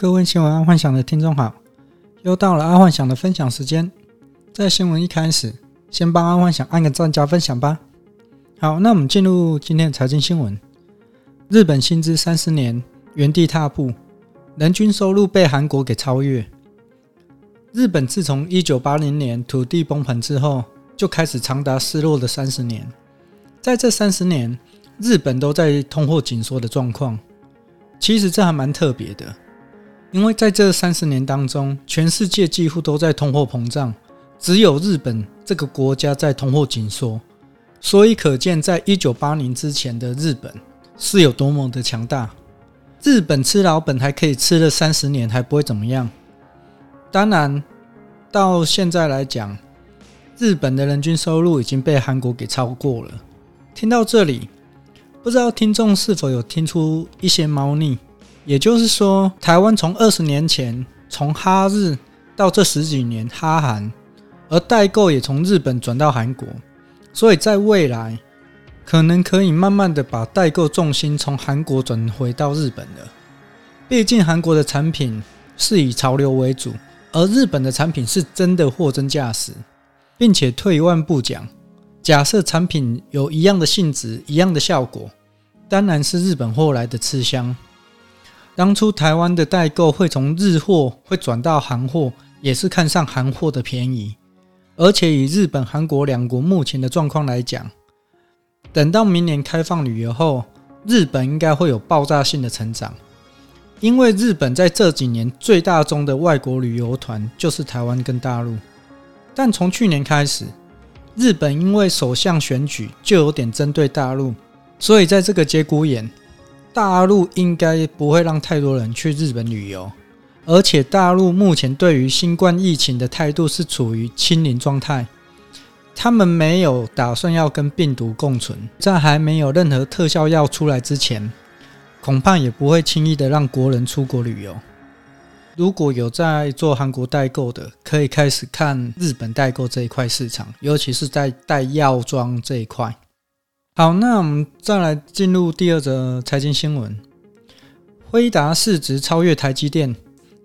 各位新闻爱幻想的听众好，又到了爱幻想的分享时间。在新闻一开始，先帮爱幻想按个赞加分享吧。好，那我们进入今天的财经新闻。日本薪资三十年原地踏步，人均收入被韩国给超越。日本自从一九八零年土地崩盘之后，就开始长达失落的三十年。在这三十年，日本都在通货紧缩的状况。其实这还蛮特别的。因为在这三十年当中，全世界几乎都在通货膨胀，只有日本这个国家在通货紧缩，所以可见在一九八零之前的日本是有多么的强大。日本吃老本还可以吃了三十年，还不会怎么样。当然，到现在来讲，日本的人均收入已经被韩国给超过了。听到这里，不知道听众是否有听出一些猫腻？也就是说，台湾从二十年前从哈日到这十几年哈韩，而代购也从日本转到韩国，所以在未来可能可以慢慢的把代购重心从韩国转回到日本了。毕竟韩国的产品是以潮流为主，而日本的产品是真的货真价实，并且退一万步讲，假设产品有一样的性质、一样的效果，当然是日本货来的吃香。当初台湾的代购会从日货会转到韩货，也是看上韩货的便宜。而且以日本、韩国两国目前的状况来讲，等到明年开放旅游后，日本应该会有爆炸性的成长。因为日本在这几年最大宗的外国旅游团就是台湾跟大陆，但从去年开始，日本因为首相选举就有点针对大陆，所以在这个节骨眼。大陆应该不会让太多人去日本旅游，而且大陆目前对于新冠疫情的态度是处于清零状态，他们没有打算要跟病毒共存，在还没有任何特效药出来之前，恐怕也不会轻易的让国人出国旅游。如果有在做韩国代购的，可以开始看日本代购这一块市场，尤其是在带药妆这一块。好，那我们再来进入第二则财经新闻。辉达市值超越台积电，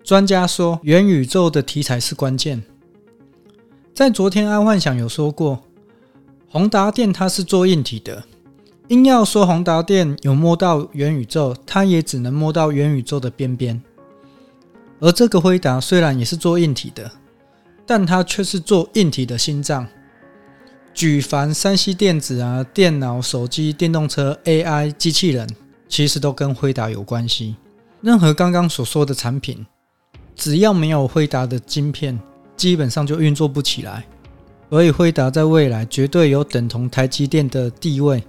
专家说元宇宙的题材是关键。在昨天，安幻想有说过，宏达电它是做硬体的，硬要说宏达电有摸到元宇宙，它也只能摸到元宇宙的边边。而这个辉达虽然也是做硬体的，但它却是做硬体的心脏。举凡三 C 电子啊，电脑、手机、电动车、AI、机器人，其实都跟辉达有关系。任何刚刚所说的产品，只要没有辉达的晶片，基本上就运作不起来。所以辉达在未来绝对有等同台积电的地位，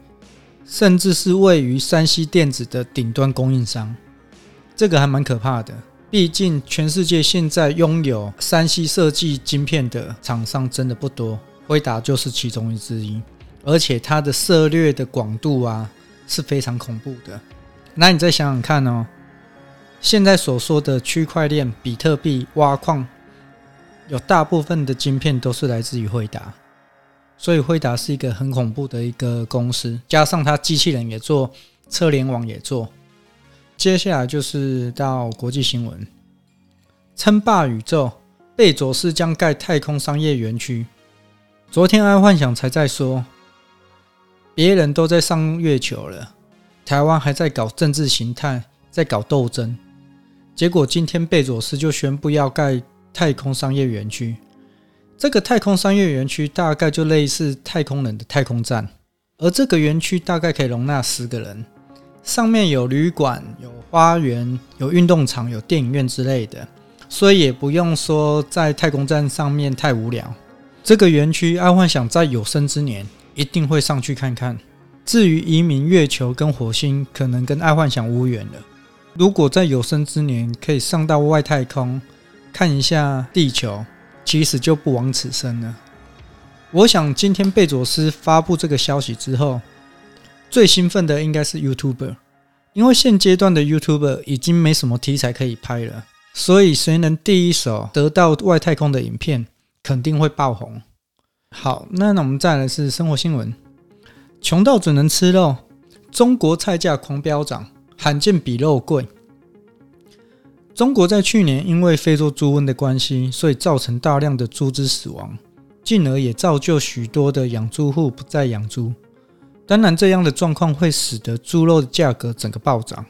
甚至是位于三 C 电子的顶端供应商。这个还蛮可怕的，毕竟全世界现在拥有三 C 设计晶片的厂商真的不多。辉达就是其中之一，而且它的涉猎的广度啊是非常恐怖的。那你再想想看哦，现在所说的区块链、比特币、挖矿，有大部分的晶片都是来自于辉达，所以辉达是一个很恐怖的一个公司。加上它机器人也做，车联网也做。接下来就是到国际新闻，称霸宇宙，贝佐斯将盖太空商业园区。昨天爱幻想才在说，别人都在上月球了，台湾还在搞政治形态，在搞斗争。结果今天贝佐斯就宣布要盖太空商业园区。这个太空商业园区大概就类似太空人的太空站，而这个园区大概可以容纳十个人，上面有旅馆、有花园、有运动场、有电影院之类的，所以也不用说在太空站上面太无聊。这个园区，爱幻想在有生之年一定会上去看看。至于移民月球跟火星，可能跟爱幻想无缘了。如果在有生之年可以上到外太空看一下地球，其实就不枉此生了。我想今天贝佐斯发布这个消息之后，最兴奋的应该是 YouTuber，因为现阶段的 YouTuber 已经没什么题材可以拍了，所以谁能第一手得到外太空的影片，肯定会爆红。好，那那我们再来是生活新闻。穷到只能吃肉，中国菜价狂飙涨，罕见比肉贵。中国在去年因为非洲猪瘟的关系，所以造成大量的猪只死亡，进而也造就许多的养猪户不再养猪。当然，这样的状况会使得猪肉的价格整个暴涨。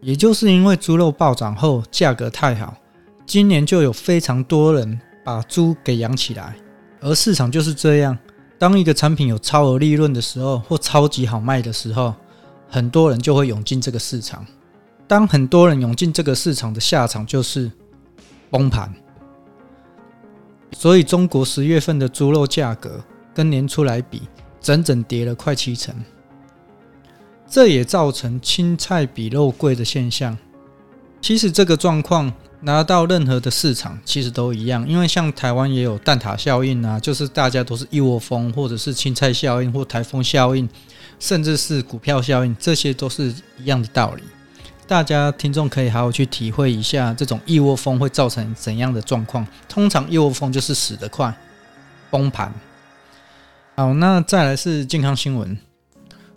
也就是因为猪肉暴涨后价格太好，今年就有非常多人把猪给养起来。而市场就是这样，当一个产品有超额利润的时候，或超级好卖的时候，很多人就会涌进这个市场。当很多人涌进这个市场的下场就是崩盘，所以中国十月份的猪肉价格跟年初来比，整整跌了快七成。这也造成青菜比肉贵的现象。其实这个状况拿到任何的市场其实都一样，因为像台湾也有蛋挞效应啊，就是大家都是一窝蜂，或者是青菜效应或台风效应，甚至是股票效应，这些都是一样的道理。大家听众可以好好去体会一下，这种一窝蜂会造成怎样的状况？通常一窝蜂就是死得快，崩盘。好，那再来是健康新闻：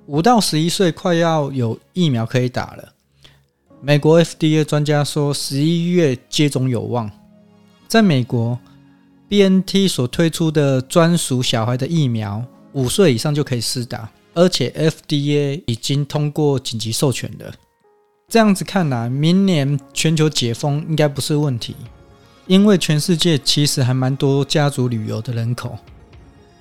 五到十一岁快要有疫苗可以打了。美国 FDA 专家说，十一月接种有望。在美国，BNT 所推出的专属小孩的疫苗，五岁以上就可以施打，而且 FDA 已经通过紧急授权了。这样子看来，明年全球解封应该不是问题，因为全世界其实还蛮多家族旅游的人口。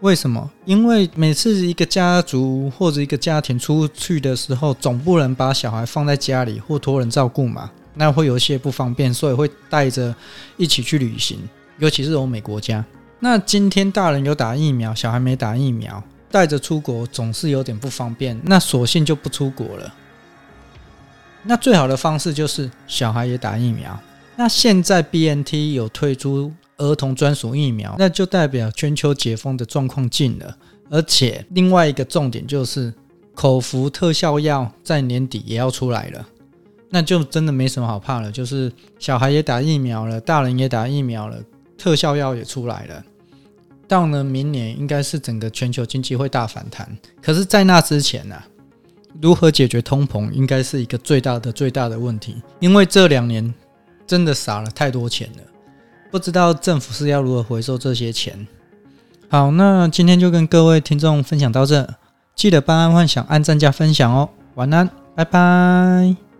为什么？因为每次一个家族或者一个家庭出去的时候，总不能把小孩放在家里或托人照顾嘛，那会有些不方便，所以会带着一起去旅行，尤其是欧美国家。那今天大人有打疫苗，小孩没打疫苗，带着出国总是有点不方便，那索性就不出国了。那最好的方式就是小孩也打疫苗。那现在 BNT 有推出儿童专属疫苗，那就代表全球解封的状况近了。而且另外一个重点就是口服特效药在年底也要出来了，那就真的没什么好怕了。就是小孩也打疫苗了，大人也打疫苗了，特效药也出来了。到了明年应该是整个全球经济会大反弹。可是，在那之前呢、如何解决通膨，应该是一个最大的最大的问题，因为这两年真的撒了太多钱了，不知道政府是要如何回收这些钱。好，那今天就跟各位听众分享到这，记得帮安幻想按赞加分享哦，晚安，拜拜。